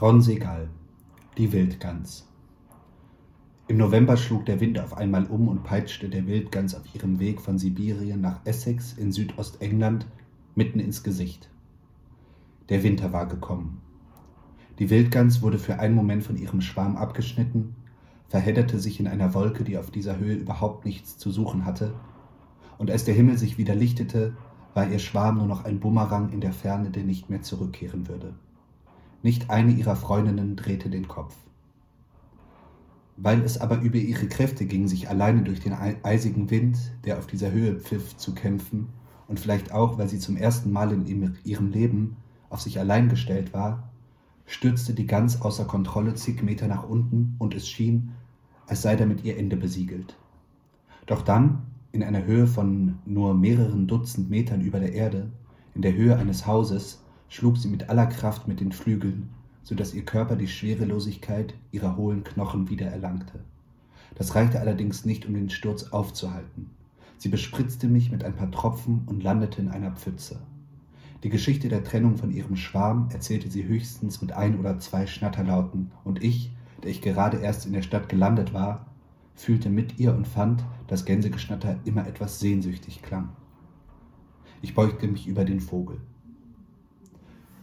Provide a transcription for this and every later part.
Ron Segal, die Wildgans. Im November schlug der Wind auf einmal um und peitschte der Wildgans auf ihrem Weg von Sibirien nach Essex in Südostengland mitten ins Gesicht. Der Winter war gekommen. Die Wildgans wurde für einen Moment von ihrem Schwarm abgeschnitten, verhedderte sich in einer Wolke, die auf dieser Höhe überhaupt nichts zu suchen hatte, und als der Himmel sich wieder lichtete, war ihr Schwarm nur noch ein Bumerang in der Ferne, der nicht mehr zurückkehren würde. Nicht eine ihrer Freundinnen drehte den Kopf. Weil es aber über ihre Kräfte ging, sich alleine durch den eisigen Wind, der auf dieser Höhe pfiff, zu kämpfen, und vielleicht auch, weil sie zum ersten Mal in ihrem Leben auf sich allein gestellt war, stürzte die Gans außer Kontrolle zig Meter nach unten und es schien, als sei damit ihr Ende besiegelt. Doch dann, in einer Höhe von nur mehreren Dutzend Metern über der Erde, in der Höhe eines Hauses, schlug sie mit aller Kraft mit den Flügeln, so dass ihr Körper die Schwerelosigkeit ihrer hohlen Knochen wiedererlangte. Das reichte allerdings nicht, um den Sturz aufzuhalten. Sie bespritzte mich mit ein paar Tropfen und landete in einer Pfütze. Die Geschichte der Trennung von ihrem Schwarm erzählte sie höchstens mit ein oder zwei Schnatterlauten, und ich, der ich gerade erst in der Stadt gelandet war, fühlte mit ihr und fand, dass Gänsegeschnatter immer etwas sehnsüchtig klang. Ich beugte mich über den Vogel.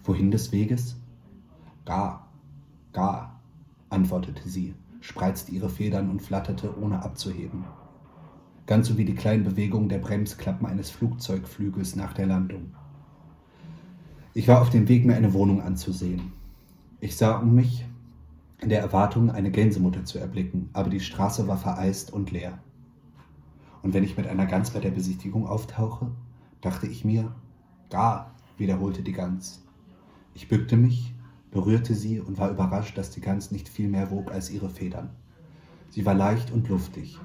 Wohin des Weges? Gar, gar, antwortete sie, spreizte ihre Federn und flatterte, ohne abzuheben. Ganz so wie die kleinen Bewegungen der Bremsklappen eines Flugzeugflügels nach der Landung. Ich war auf dem Weg, mir eine Wohnung anzusehen. Ich sah um mich, in der Erwartung, eine Gänsemutter zu erblicken, aber die Straße war vereist und leer. Und wenn ich mit einer Gans bei der Besichtigung auftauche, dachte ich mir, gar, wiederholte die Gans. Ich bückte mich, berührte sie und war überrascht, dass die Gans nicht viel mehr wog als ihre Federn. Sie war leicht und luftig.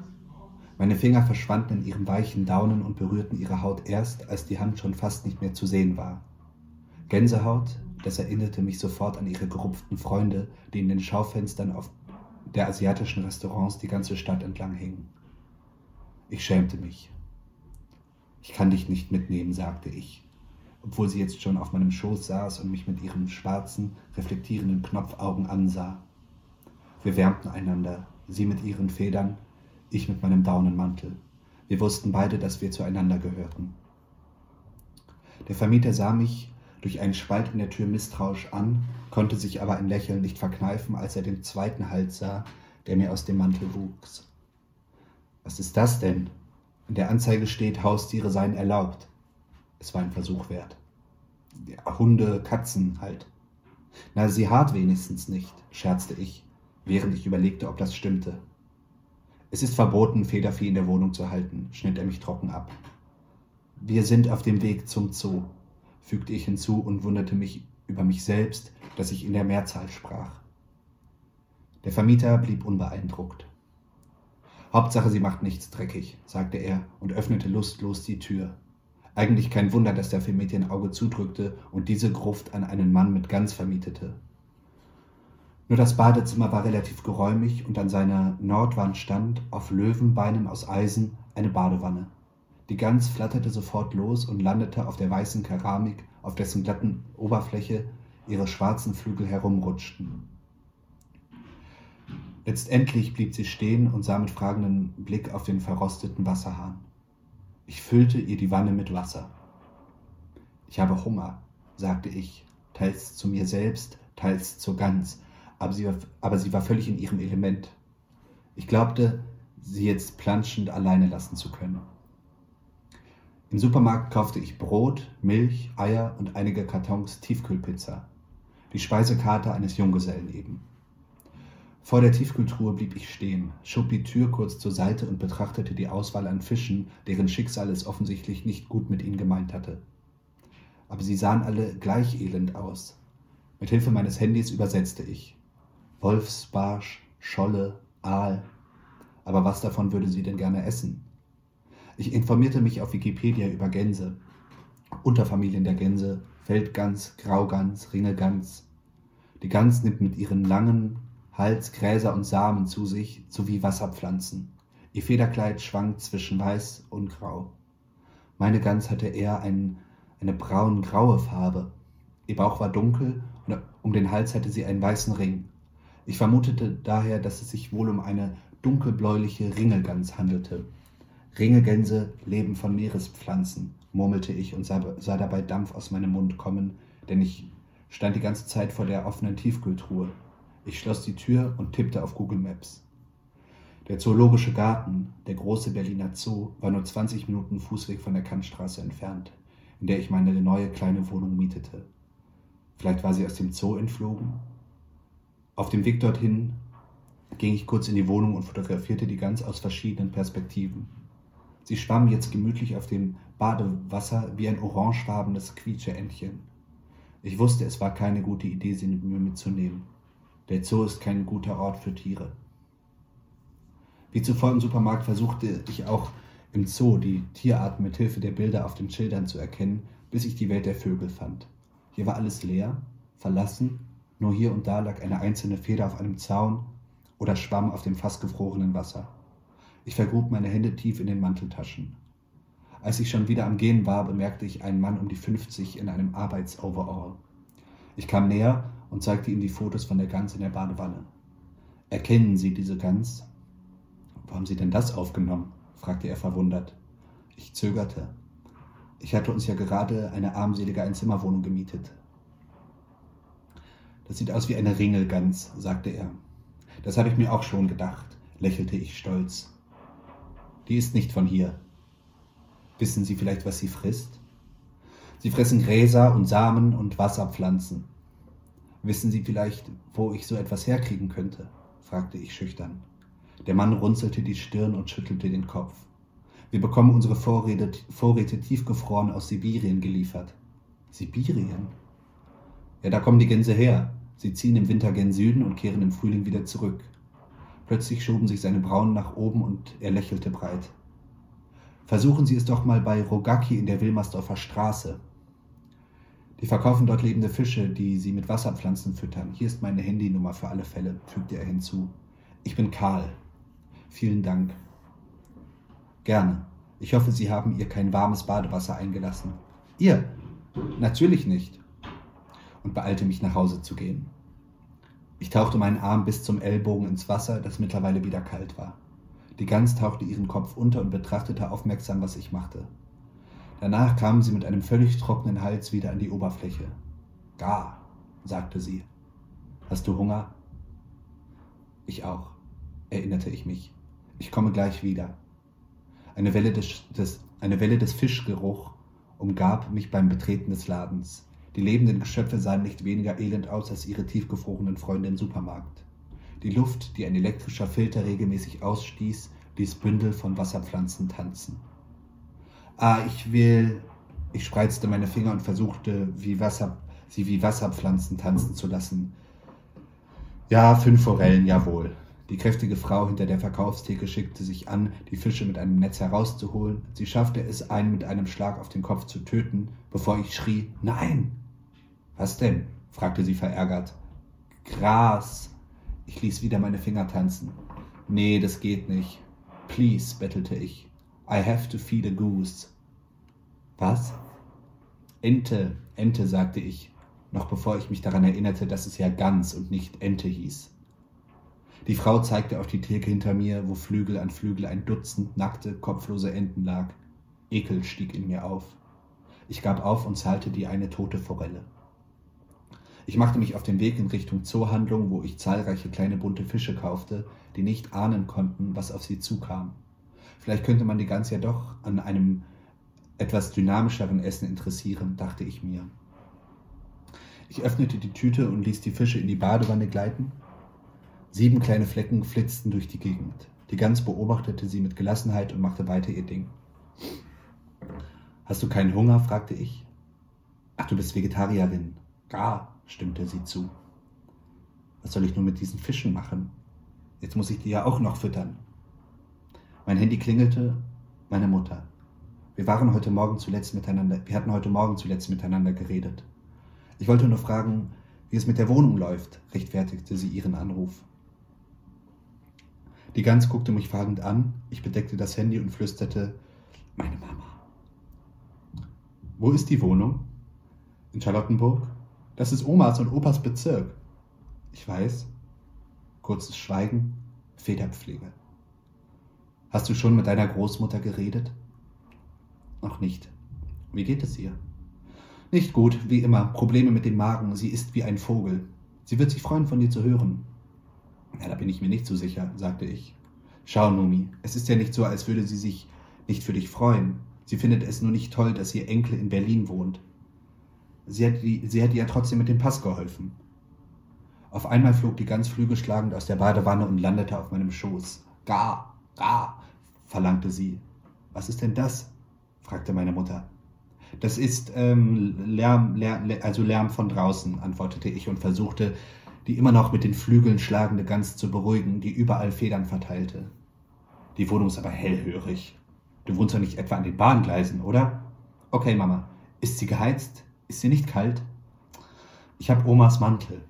Meine Finger verschwanden in ihren weichen Daunen und berührten ihre Haut erst, als die Hand schon fast nicht mehr zu sehen war. Gänsehaut, das erinnerte mich sofort an ihre gerupften Freunde, die in den Schaufenstern auf der asiatischen Restaurants die ganze Stadt entlang hingen. Ich schämte mich. Ich kann dich nicht mitnehmen, sagte ich obwohl sie jetzt schon auf meinem Schoß saß und mich mit ihren schwarzen, reflektierenden Knopfaugen ansah. Wir wärmten einander, sie mit ihren Federn, ich mit meinem Daunenmantel. Wir wussten beide, dass wir zueinander gehörten. Der Vermieter sah mich durch einen Spalt in der Tür misstrauisch an, konnte sich aber ein Lächeln nicht verkneifen, als er den zweiten Hals sah, der mir aus dem Mantel wuchs. Was ist das denn? In der Anzeige steht, Haustiere seien erlaubt. Es war ein Versuch wert. Hunde, Katzen halt. Na, sie hart wenigstens nicht, scherzte ich, während ich überlegte, ob das stimmte. Es ist verboten, Federvieh in der Wohnung zu halten, schnitt er mich trocken ab. Wir sind auf dem Weg zum Zoo, fügte ich hinzu und wunderte mich über mich selbst, dass ich in der Mehrzahl sprach. Der Vermieter blieb unbeeindruckt. Hauptsache, sie macht nichts dreckig, sagte er und öffnete lustlos die Tür. Eigentlich kein Wunder, dass der Vermieter Auge zudrückte und diese Gruft an einen Mann mit Gans vermietete. Nur das Badezimmer war relativ geräumig und an seiner Nordwand stand, auf Löwenbeinen aus Eisen, eine Badewanne. Die Gans flatterte sofort los und landete auf der weißen Keramik, auf dessen glatten Oberfläche ihre schwarzen Flügel herumrutschten. Letztendlich blieb sie stehen und sah mit fragendem Blick auf den verrosteten Wasserhahn. Ich füllte ihr die Wanne mit Wasser. Ich habe Hunger, sagte ich, teils zu mir selbst, teils zur Gans, aber sie, war, aber sie war völlig in ihrem Element. Ich glaubte, sie jetzt planschend alleine lassen zu können. Im Supermarkt kaufte ich Brot, Milch, Eier und einige Kartons Tiefkühlpizza. Die Speisekarte eines Junggesellen eben. Vor der Tiefkühltruhe blieb ich stehen, schob die Tür kurz zur Seite und betrachtete die Auswahl an Fischen, deren Schicksal es offensichtlich nicht gut mit ihnen gemeint hatte. Aber sie sahen alle gleich elend aus. Mit Hilfe meines Handys übersetzte ich. Wolfsbarsch, Scholle, Aal. Aber was davon würde sie denn gerne essen? Ich informierte mich auf Wikipedia über Gänse, Unterfamilien der Gänse, Feldgans, Graugans, Ringelgans. Die Gans nimmt mit ihren langen, Hals, Gräser und Samen zu sich, sowie Wasserpflanzen. Ihr Federkleid schwankt zwischen weiß und grau. Meine Gans hatte eher ein, eine braun-graue Farbe. Ihr Bauch war dunkel Um den Hals hatte sie einen weißen Ring. Ich vermutete daher, dass es sich wohl um eine dunkelbläuliche Ringelgans handelte. Ringelgänse leben von Meerespflanzen, murmelte ich und sah, sah dabei Dampf aus meinem Mund kommen, denn ich stand die ganze Zeit vor der offenen Tiefkühltruhe. Ich schloss die Tür und tippte auf Google Maps. Der Zoologische Garten, der große Berliner Zoo, war nur 20 Minuten Fußweg von der Kantstraße entfernt, in der ich meine neue kleine Wohnung mietete. Vielleicht war sie aus dem Zoo entflogen? Auf dem Weg dorthin ging ich kurz in die Wohnung und fotografierte die ganz aus verschiedenen Perspektiven. Sie schwamm jetzt gemütlich auf dem Badewasser wie ein orangefarbenes Quietscheentchen. Ich wusste, es war keine gute Idee, sie mit mir mitzunehmen. Der Zoo ist kein guter Ort für Tiere. Wie zuvor im Supermarkt versuchte ich auch im Zoo die Tierarten mit Hilfe der Bilder auf den Schildern zu erkennen, bis ich die Welt der Vögel fand. Hier war alles leer, verlassen, nur hier und da lag eine einzelne Feder auf einem Zaun oder schwamm auf dem fast gefrorenen Wasser. Ich vergrub meine Hände tief in den Manteltaschen. Als ich schon wieder am Gehen war, bemerkte ich einen Mann um die 50 in einem Arbeitsoverall. Ich kam näher und zeigte ihm die Fotos von der Gans in der Badewanne. Erkennen Sie diese Gans? Wo haben Sie denn das aufgenommen? fragte er verwundert. Ich zögerte. Ich hatte uns ja gerade eine armselige Einzimmerwohnung gemietet. Das sieht aus wie eine Ringelgans, sagte er. Das habe ich mir auch schon gedacht, lächelte ich stolz. Die ist nicht von hier. Wissen Sie vielleicht, was sie frisst? Sie fressen Gräser und Samen und Wasserpflanzen. Wissen Sie vielleicht, wo ich so etwas herkriegen könnte? fragte ich schüchtern. Der Mann runzelte die Stirn und schüttelte den Kopf. Wir bekommen unsere Vorräte, Vorräte tiefgefroren aus Sibirien geliefert. Sibirien? Ja, da kommen die Gänse her. Sie ziehen im Winter gen Süden und kehren im Frühling wieder zurück. Plötzlich schoben sich seine Brauen nach oben und er lächelte breit. Versuchen Sie es doch mal bei Rogaki in der Wilmersdorfer Straße. Die verkaufen dort lebende Fische, die sie mit Wasserpflanzen füttern. Hier ist meine Handynummer für alle Fälle, fügte er hinzu. Ich bin Karl. Vielen Dank. Gerne. Ich hoffe, Sie haben ihr kein warmes Badewasser eingelassen. Ihr? Natürlich nicht. Und beeilte mich nach Hause zu gehen. Ich tauchte meinen Arm bis zum Ellbogen ins Wasser, das mittlerweile wieder kalt war. Die Gans tauchte ihren Kopf unter und betrachtete aufmerksam, was ich machte. Danach kam sie mit einem völlig trockenen Hals wieder an die Oberfläche. Gar, sagte sie. Hast du Hunger? Ich auch, erinnerte ich mich. Ich komme gleich wieder. Eine Welle des, des, eine Welle des Fischgeruch umgab mich beim Betreten des Ladens. Die lebenden Geschöpfe sahen nicht weniger elend aus als ihre tiefgefrorenen Freunde im Supermarkt. Die Luft, die ein elektrischer Filter regelmäßig ausstieß, ließ Bündel von Wasserpflanzen tanzen. Ah, ich will. Ich spreizte meine Finger und versuchte, wie Wasser, sie wie Wasserpflanzen tanzen zu lassen. Ja, fünf Forellen, jawohl. Die kräftige Frau hinter der Verkaufstheke schickte sich an, die Fische mit einem Netz herauszuholen. Sie schaffte es, einen mit einem Schlag auf den Kopf zu töten, bevor ich schrie, Nein! Was denn? fragte sie verärgert. Gras. Ich ließ wieder meine Finger tanzen. Nee, das geht nicht. Please, bettelte ich. I have to feed a goose. Was? Ente, Ente, sagte ich, noch bevor ich mich daran erinnerte, dass es ja Gans und nicht Ente hieß. Die Frau zeigte auf die Theke hinter mir, wo Flügel an Flügel ein Dutzend nackte, kopflose Enten lag. Ekel stieg in mir auf. Ich gab auf und zahlte die eine tote Forelle. Ich machte mich auf den Weg in Richtung Zoohandlung, wo ich zahlreiche kleine bunte Fische kaufte, die nicht ahnen konnten, was auf sie zukam. Vielleicht könnte man die Gans ja doch an einem etwas dynamischeren Essen interessieren, dachte ich mir. Ich öffnete die Tüte und ließ die Fische in die Badewanne gleiten Sieben kleine Flecken flitzten durch die Gegend. Die Gans beobachtete sie mit Gelassenheit und machte weiter ihr Ding. Hast du keinen Hunger? fragte ich. Ach, du bist Vegetarierin. Gar, stimmte sie zu. Was soll ich nun mit diesen Fischen machen? Jetzt muss ich die ja auch noch füttern. Mein Handy klingelte. Meine Mutter. Wir waren heute Morgen zuletzt miteinander, wir hatten heute Morgen zuletzt miteinander geredet. Ich wollte nur fragen, wie es mit der Wohnung läuft, rechtfertigte sie ihren Anruf. Die Gans guckte mich fragend an, ich bedeckte das Handy und flüsterte, meine Mama. Wo ist die Wohnung? In Charlottenburg? Das ist Omas und Opas Bezirk. Ich weiß. Kurzes Schweigen, Federpflege. Hast du schon mit deiner Großmutter geredet? Noch nicht. Wie geht es ihr? Nicht gut, wie immer. Probleme mit dem Magen. Sie ist wie ein Vogel. Sie wird sich freuen, von dir zu hören. Ja, da bin ich mir nicht so sicher, sagte ich. Schau, Numi, es ist ja nicht so, als würde sie sich nicht für dich freuen. Sie findet es nur nicht toll, dass ihr Enkel in Berlin wohnt. Sie hat, die, sie hat ihr ja trotzdem mit dem Pass geholfen. Auf einmal flog die Gans flügelschlagend aus der Badewanne und landete auf meinem Schoß. Ga, ga, verlangte sie. Was ist denn das? fragte meine Mutter. Das ist ähm, Lärm, Lärm, also Lärm von draußen, antwortete ich und versuchte, die immer noch mit den Flügeln schlagende Gans zu beruhigen, die überall Federn verteilte. Die Wohnung ist aber hellhörig. Du wohnst doch nicht etwa an den Bahngleisen, oder? Okay, Mama. Ist sie geheizt? Ist sie nicht kalt? Ich habe Omas Mantel.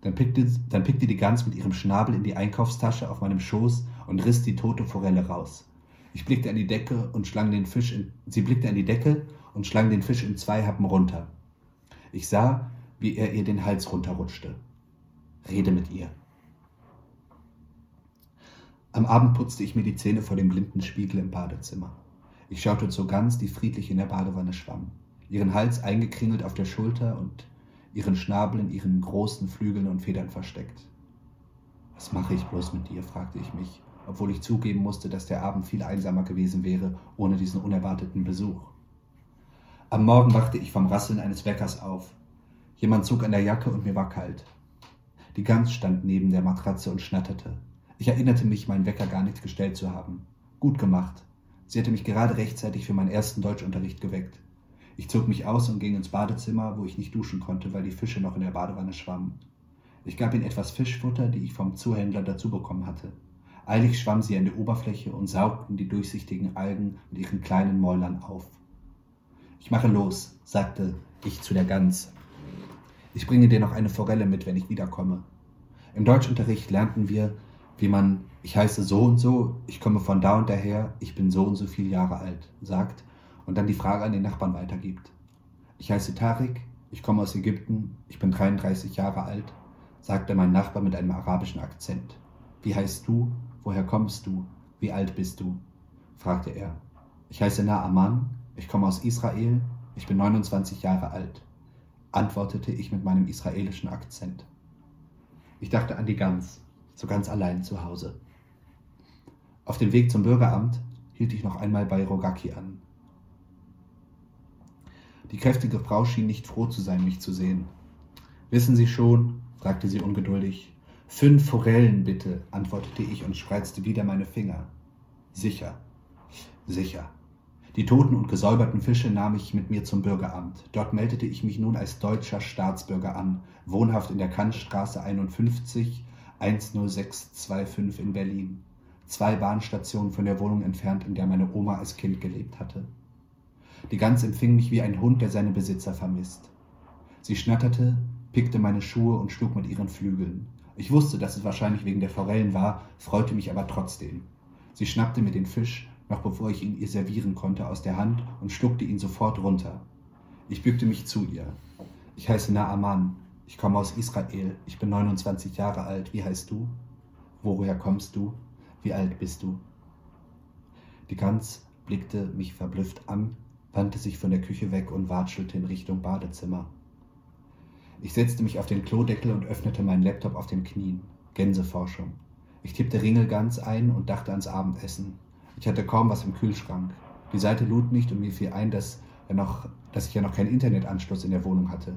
Dann pickte, dann pickte die Gans mit ihrem Schnabel in die Einkaufstasche auf meinem Schoß und riss die tote Forelle raus. Ich blickte an die Decke und schlang den Fisch in, sie blickte an die Decke und schlang den Fisch in zwei Happen runter. Ich sah, wie er ihr den Hals runterrutschte. Rede mit ihr. Am Abend putzte ich mir die Zähne vor dem blinden Spiegel im Badezimmer. Ich schaute zur Gans, die friedlich in der Badewanne schwamm, ihren Hals eingekringelt auf der Schulter und ihren Schnabel in ihren großen Flügeln und Federn versteckt. Was mache ich bloß mit dir? fragte ich mich, obwohl ich zugeben musste, dass der Abend viel einsamer gewesen wäre ohne diesen unerwarteten Besuch. Am Morgen wachte ich vom Rasseln eines Weckers auf. Jemand zog an der Jacke und mir war kalt. Die Gans stand neben der Matratze und schnatterte. Ich erinnerte mich, meinen Wecker gar nicht gestellt zu haben. Gut gemacht. Sie hatte mich gerade rechtzeitig für meinen ersten Deutschunterricht geweckt. Ich zog mich aus und ging ins Badezimmer, wo ich nicht duschen konnte, weil die Fische noch in der Badewanne schwammen. Ich gab ihnen etwas Fischfutter, die ich vom Zuhändler dazu bekommen hatte. Eilig schwammen sie an der Oberfläche und saugten die durchsichtigen Algen mit ihren kleinen Mäulern auf. Ich mache los, sagte ich zu der Gans. Ich bringe dir noch eine Forelle mit, wenn ich wiederkomme. Im Deutschunterricht lernten wir, wie man ich heiße so und so, ich komme von da und daher, ich bin so und so viele Jahre alt, sagt und dann die Frage an den Nachbarn weitergibt. Ich heiße Tarik, ich komme aus Ägypten, ich bin 33 Jahre alt, sagte mein Nachbar mit einem arabischen Akzent. Wie heißt du? Woher kommst du? Wie alt bist du? fragte er. Ich heiße Naaman, ich komme aus Israel, ich bin 29 Jahre alt, antwortete ich mit meinem israelischen Akzent. Ich dachte an die Gans, so ganz allein zu Hause. Auf dem Weg zum Bürgeramt hielt ich noch einmal bei Rogaki an. Die kräftige Frau schien nicht froh zu sein, mich zu sehen. Wissen Sie schon, fragte sie ungeduldig. Fünf Forellen bitte, antwortete ich und spreizte wieder meine Finger. Sicher, sicher. Die toten und gesäuberten Fische nahm ich mit mir zum Bürgeramt. Dort meldete ich mich nun als deutscher Staatsbürger an, wohnhaft in der Kantstraße 51, 10625 in Berlin, zwei Bahnstationen von der Wohnung entfernt, in der meine Oma als Kind gelebt hatte. Die Gans empfing mich wie ein Hund, der seine Besitzer vermisst. Sie schnatterte, pickte meine Schuhe und schlug mit ihren Flügeln. Ich wusste, dass es wahrscheinlich wegen der Forellen war, freute mich aber trotzdem. Sie schnappte mir den Fisch, noch bevor ich ihn ihr servieren konnte, aus der Hand und schluckte ihn sofort runter. Ich bückte mich zu ihr. Ich heiße Naaman. Ich komme aus Israel. Ich bin 29 Jahre alt. Wie heißt du? Woher kommst du? Wie alt bist du? Die Gans blickte mich verblüfft an, wandte sich von der Küche weg und watschelte in Richtung Badezimmer. Ich setzte mich auf den Klodeckel und öffnete meinen Laptop auf den Knien. Gänseforschung. Ich tippte Ringelgans ein und dachte ans Abendessen. Ich hatte kaum was im Kühlschrank. Die Seite lud nicht und mir fiel ein, dass, er noch, dass ich ja noch keinen Internetanschluss in der Wohnung hatte.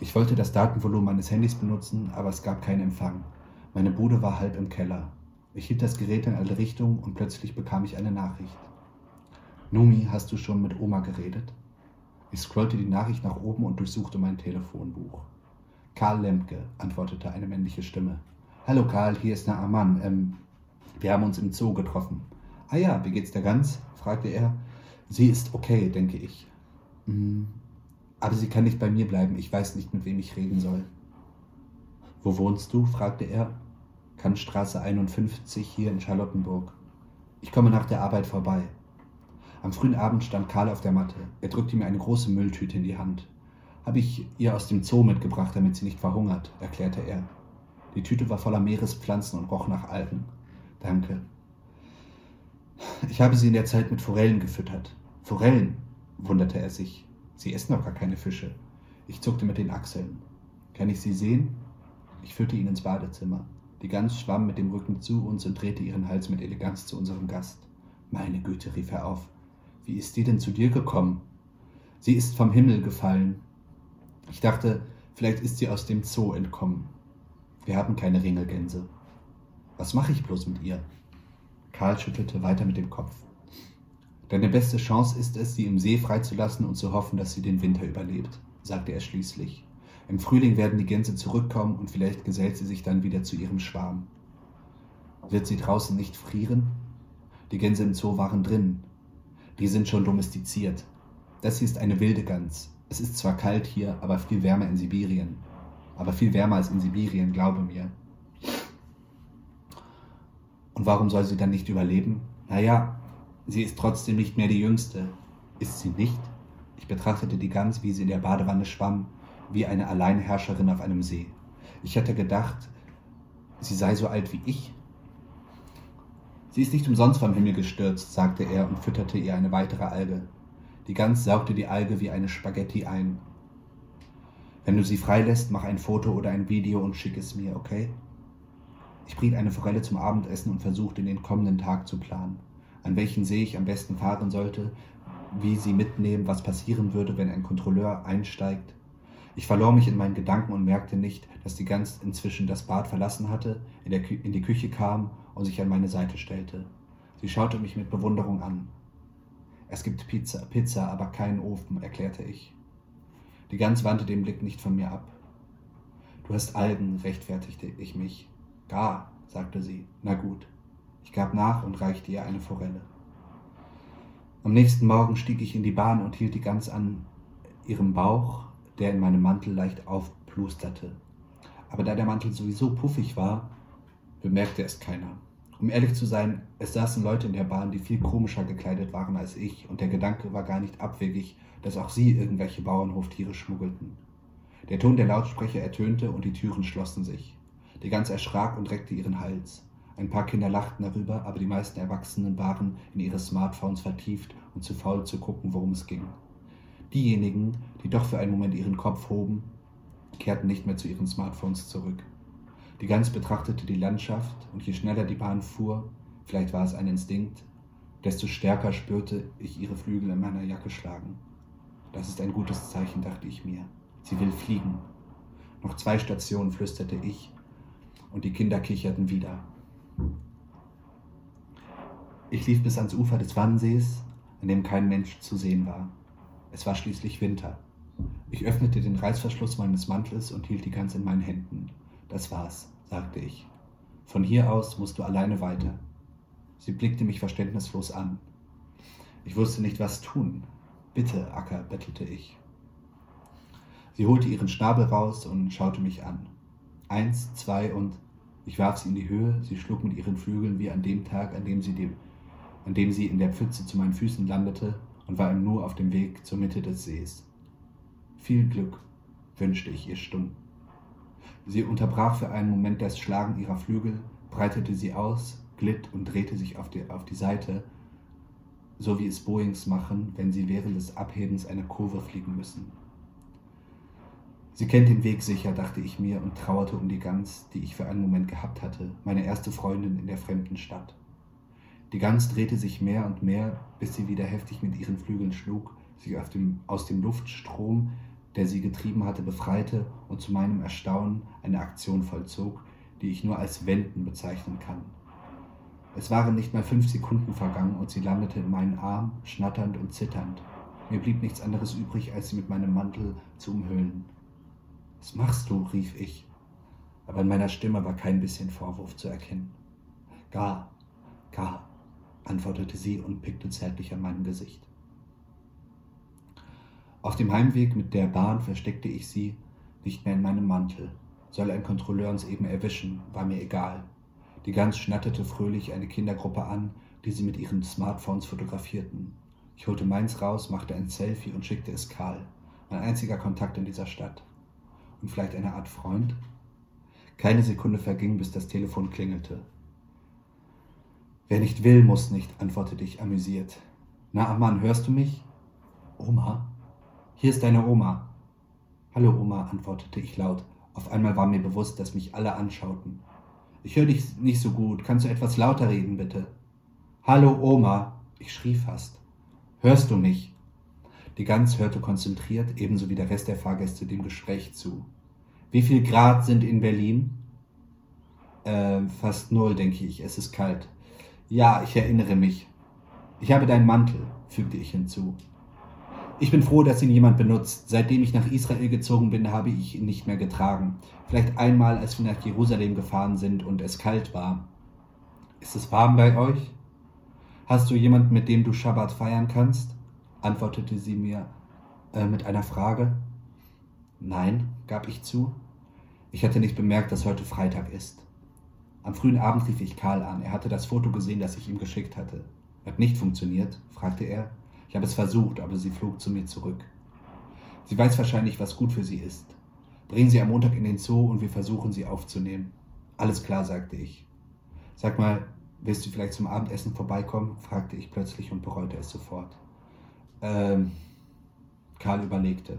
Ich wollte das Datenvolumen meines Handys benutzen, aber es gab keinen Empfang. Meine Bude war halb im Keller. Ich hielt das Gerät in alle Richtungen und plötzlich bekam ich eine Nachricht. Numi, hast du schon mit Oma geredet? Ich scrollte die Nachricht nach oben und durchsuchte mein Telefonbuch. Karl Lemke, antwortete eine männliche Stimme. Hallo Karl, hier ist Naaman. Ähm, wir haben uns im Zoo getroffen. Ah ja, wie geht's der Gans? fragte er. Sie ist okay, denke ich. Hm, aber sie kann nicht bei mir bleiben. Ich weiß nicht, mit wem ich reden soll. Wo wohnst du? fragte er. Kantstraße 51 hier in Charlottenburg. Ich komme nach der Arbeit vorbei. Am frühen Abend stand Karl auf der Matte. Er drückte mir eine große Mülltüte in die Hand. Habe ich ihr aus dem Zoo mitgebracht, damit sie nicht verhungert, erklärte er. Die Tüte war voller Meerespflanzen und roch nach Algen. Danke. Ich habe sie in der Zeit mit Forellen gefüttert. Forellen, wunderte er sich. Sie essen doch gar keine Fische. Ich zuckte mit den Achseln. Kann ich sie sehen? Ich führte ihn ins Badezimmer. Die Gans schwamm mit dem Rücken zu uns und drehte ihren Hals mit Eleganz zu unserem Gast. Meine Güte, rief er auf. Wie ist die denn zu dir gekommen? Sie ist vom Himmel gefallen. Ich dachte, vielleicht ist sie aus dem Zoo entkommen. Wir haben keine Ringelgänse. Was mache ich bloß mit ihr? Karl schüttelte weiter mit dem Kopf. Deine beste Chance ist es, sie im See freizulassen und zu hoffen, dass sie den Winter überlebt, sagte er schließlich. Im Frühling werden die Gänse zurückkommen und vielleicht gesellt sie sich dann wieder zu ihrem Schwarm. Wird sie draußen nicht frieren? Die Gänse im Zoo waren drin. Die sind schon domestiziert. Das hier ist eine wilde Gans. Es ist zwar kalt hier, aber viel wärmer in Sibirien. Aber viel wärmer als in Sibirien, glaube mir. Und warum soll sie dann nicht überleben? Naja, sie ist trotzdem nicht mehr die Jüngste. Ist sie nicht? Ich betrachtete die Gans, wie sie in der Badewanne schwamm, wie eine Alleinherrscherin auf einem See. Ich hätte gedacht, sie sei so alt wie ich. Sie ist nicht umsonst vom Himmel gestürzt, sagte er und fütterte ihr eine weitere Alge. Die Gans saugte die Alge wie eine Spaghetti ein. Wenn du sie freilässt, mach ein Foto oder ein Video und schick es mir, okay? Ich briet eine Forelle zum Abendessen und versuchte den kommenden Tag zu planen. An welchen See ich am besten fahren sollte, wie sie mitnehmen, was passieren würde, wenn ein Kontrolleur einsteigt, ich verlor mich in meinen Gedanken und merkte nicht, dass die Gans inzwischen das Bad verlassen hatte, in, in, die Küche kam und sich an meine Seite stellte. Sie schaute mich mit Bewunderung an. Es gibt Pizza, Pizza, aber keinen Ofen, erklärte ich. Die Gans wandte den Blick nicht von mir ab. Du hast Algen, rechtfertigte ich mich. Gar, sagte sie. Na gut. Ich gab nach und reichte ihr eine Forelle. Am nächsten Morgen stieg ich in die Bahn und hielt die Gans an ihrem Bauch, der in meinem Mantel leicht aufplusterte. Aber da der Mantel sowieso puffig war, bemerkte es keiner. Um ehrlich zu sein, es saßen Leute in der Bahn, die viel komischer gekleidet waren als ich, und der Gedanke war gar nicht abwegig, dass auch sie irgendwelche Bauernhoftiere schmuggelten. Der Ton der Lautsprecher ertönte und die Türen schlossen sich. Die Gans erschrak und reckte ihren Hals. Ein paar Kinder lachten darüber, aber die meisten Erwachsenen waren in ihre Smartphones vertieft und zu faul zu gucken, worum es ging. Diejenigen, die doch für einen Moment ihren Kopf hoben, kehrten nicht mehr zu ihren Smartphones zurück. Die Gans betrachtete die Landschaft und je schneller die Bahn fuhr, vielleicht war es ein Instinkt, desto stärker spürte ich ihre Flügel in meiner Jacke schlagen. Das ist ein gutes Zeichen, dachte ich mir. Sie will fliegen. Noch zwei Stationen, flüsterte ich, und die Kinder kicherten wieder. Ich lief bis ans Ufer des Wannsees, an dem kein Mensch zu sehen war. Es war schließlich Winter. Ich öffnete den Reißverschluss meines Mantels und hielt die Gans in meinen Händen. Das war's, sagte ich. Von hier aus musst du alleine weiter. Sie blickte mich verständnislos an. Ich wusste nicht, was tun. Bitte, Acker, bettelte ich. Sie holte ihren Schnabel raus und schaute mich an. Eins, zwei und ich warf sie in die Höhe. Sie schlug mit ihren Flügeln wie an dem Tag, an dem sie, dem, an dem sie in der Pfütze zu meinen Füßen landete, und war ihm nur auf dem Weg zur Mitte des Sees. Viel Glück, wünschte ich ihr stumm. Sie unterbrach für einen Moment das Schlagen ihrer Flügel, breitete sie aus, glitt und drehte sich auf die, auf die Seite, so wie es Boeings machen, wenn sie während des Abhebens eine Kurve fliegen müssen. Sie kennt den Weg sicher, dachte ich mir und trauerte um die Gans, die ich für einen Moment gehabt hatte, meine erste Freundin in der fremden Stadt. Die Gans drehte sich mehr und mehr, bis sie wieder heftig mit ihren Flügeln schlug, sich dem, aus dem Luftstrom, der sie getrieben hatte, befreite und zu meinem Erstaunen eine Aktion vollzog, die ich nur als Wenden bezeichnen kann. Es waren nicht mal fünf Sekunden vergangen und sie landete in meinen Arm, schnatternd und zitternd. Mir blieb nichts anderes übrig, als sie mit meinem Mantel zu umhüllen. Was machst du? rief ich, aber in meiner Stimme war kein bisschen Vorwurf zu erkennen. Gar, gar, antwortete sie und pickte zärtlich an meinem Gesicht. Auf dem Heimweg mit der Bahn versteckte ich sie nicht mehr in meinem Mantel. Soll ein Kontrolleur uns eben erwischen, war mir egal. Die Gans schnatterte fröhlich eine Kindergruppe an, die sie mit ihren Smartphones fotografierten. Ich holte meins raus, machte ein Selfie und schickte es Karl. Mein einziger Kontakt in dieser Stadt. Und vielleicht eine Art Freund? Keine Sekunde verging, bis das Telefon klingelte. Wer nicht will, muss nicht, antwortete ich amüsiert. Na, Amman, hörst du mich? Oma? Hier ist deine Oma. Hallo, Oma, antwortete ich laut. Auf einmal war mir bewusst, dass mich alle anschauten. Ich höre dich nicht so gut. Kannst du etwas lauter reden, bitte? Hallo, Oma. Ich schrie fast. Hörst du mich? Die Gans hörte konzentriert, ebenso wie der Rest der Fahrgäste, dem Gespräch zu. Wie viel Grad sind in Berlin? Äh, fast null, denke ich. Es ist kalt. Ja, ich erinnere mich. Ich habe deinen Mantel, fügte ich hinzu. Ich bin froh, dass ihn jemand benutzt. Seitdem ich nach Israel gezogen bin, habe ich ihn nicht mehr getragen. Vielleicht einmal, als wir nach Jerusalem gefahren sind und es kalt war. Ist es warm bei euch? Hast du jemanden, mit dem du Schabbat feiern kannst? antwortete sie mir äh, mit einer Frage. Nein, gab ich zu. Ich hatte nicht bemerkt, dass heute Freitag ist. Am frühen Abend rief ich Karl an. Er hatte das Foto gesehen, das ich ihm geschickt hatte. Hat nicht funktioniert? fragte er. Ich habe es versucht, aber sie flog zu mir zurück. Sie weiß wahrscheinlich, was gut für sie ist. Bringen Sie am Montag in den Zoo und wir versuchen, sie aufzunehmen. Alles klar, sagte ich. Sag mal, willst du vielleicht zum Abendessen vorbeikommen? fragte ich plötzlich und bereute es sofort. Ähm, Karl überlegte.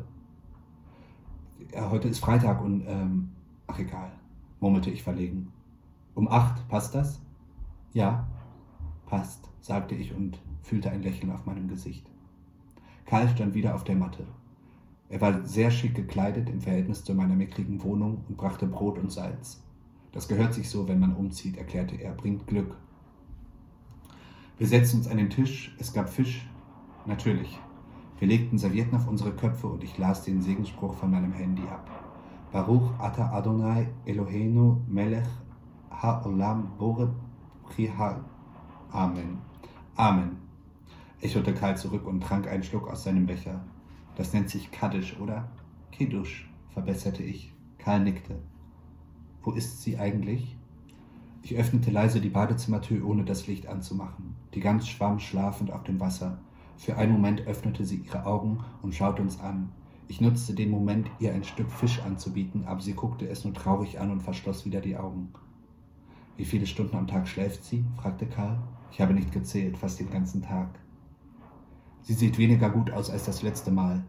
Ja, heute ist Freitag und, ähm, ach egal, murmelte ich verlegen. Um acht, passt das? Ja, passt, sagte ich und fühlte ein Lächeln auf meinem Gesicht. Karl stand wieder auf der Matte. Er war sehr schick gekleidet im Verhältnis zu meiner mickrigen Wohnung und brachte Brot und Salz. Das gehört sich so, wenn man umzieht, erklärte er, bringt Glück. Wir setzten uns an den Tisch, es gab Fisch, natürlich. Wir legten Servietten auf unsere Köpfe und ich las den Segensspruch von meinem Handy ab. Baruch Ata Adonai Eloheinu Melech Ha'olam Bore Priha. Amen. Amen, echote Karl zurück und trank einen Schluck aus seinem Becher. Das nennt sich Kaddisch, oder? Kiddusch, verbesserte ich. Karl nickte. Wo ist sie eigentlich? Ich öffnete leise die Badezimmertür, ohne das Licht anzumachen. Die Gans schwamm schlafend auf dem Wasser. Für einen Moment öffnete sie ihre Augen und schaute uns an. Ich nutzte den Moment, ihr ein Stück Fisch anzubieten, aber sie guckte es nur traurig an und verschloss wieder die Augen. Wie viele Stunden am Tag schläft sie? fragte Karl. Ich habe nicht gezählt, fast den ganzen Tag. Sie sieht weniger gut aus als das letzte Mal.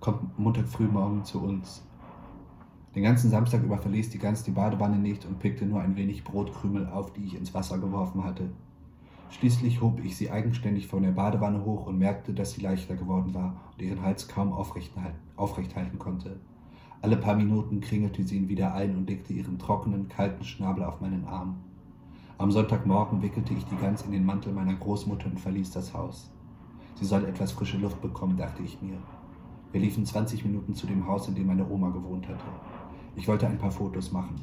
Kommt Montag früh morgen zu uns. Den ganzen Samstag über verließ die Gans die Badewanne nicht und pickte nur ein wenig Brotkrümel auf, die ich ins Wasser geworfen hatte. Schließlich hob ich sie eigenständig von der Badewanne hoch und merkte, dass sie leichter geworden war und ihren Hals kaum aufrecht, aufrecht halten konnte. Alle paar Minuten kringelte sie ihn wieder ein und legte ihren trockenen, kalten Schnabel auf meinen Arm. Am Sonntagmorgen wickelte ich die Gans in den Mantel meiner Großmutter und verließ das Haus. Sie soll etwas frische Luft bekommen, dachte ich mir. Wir liefen 20 Minuten zu dem Haus, in dem meine Oma gewohnt hatte. Ich wollte ein paar Fotos machen.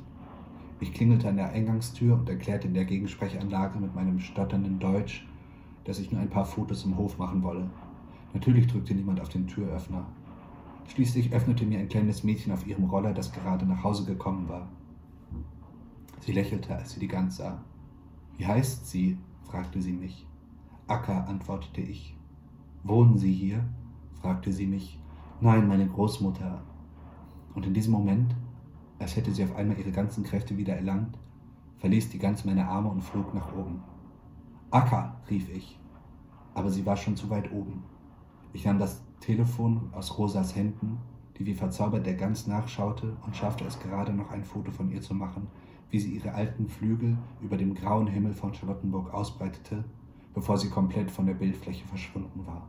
Ich klingelte an der Eingangstür und erklärte in der Gegensprechanlage mit meinem stotternden Deutsch, dass ich nur ein paar Fotos im Hof machen wolle. Natürlich drückte niemand auf den Türöffner. Schließlich öffnete mir ein kleines Mädchen auf ihrem Roller, das gerade nach Hause gekommen war. Sie lächelte, als sie die Gans sah. Wie heißt sie? fragte sie mich. Acker, antwortete ich. Wohnen Sie hier? fragte sie mich. Nein, meine Großmutter. Und in diesem Moment, als hätte sie auf einmal ihre ganzen Kräfte wieder erlangt, verließ die Gans meine Arme und flog nach oben. Acker, rief ich. Aber sie war schon zu weit oben. Ich nahm das Telefon aus Rosas Händen, die wie verzaubert der Gans nachschaute, und schaffte es gerade noch ein Foto von ihr zu machen, wie sie ihre alten Flügel über dem grauen Himmel von Charlottenburg ausbreitete, bevor sie komplett von der Bildfläche verschwunden war.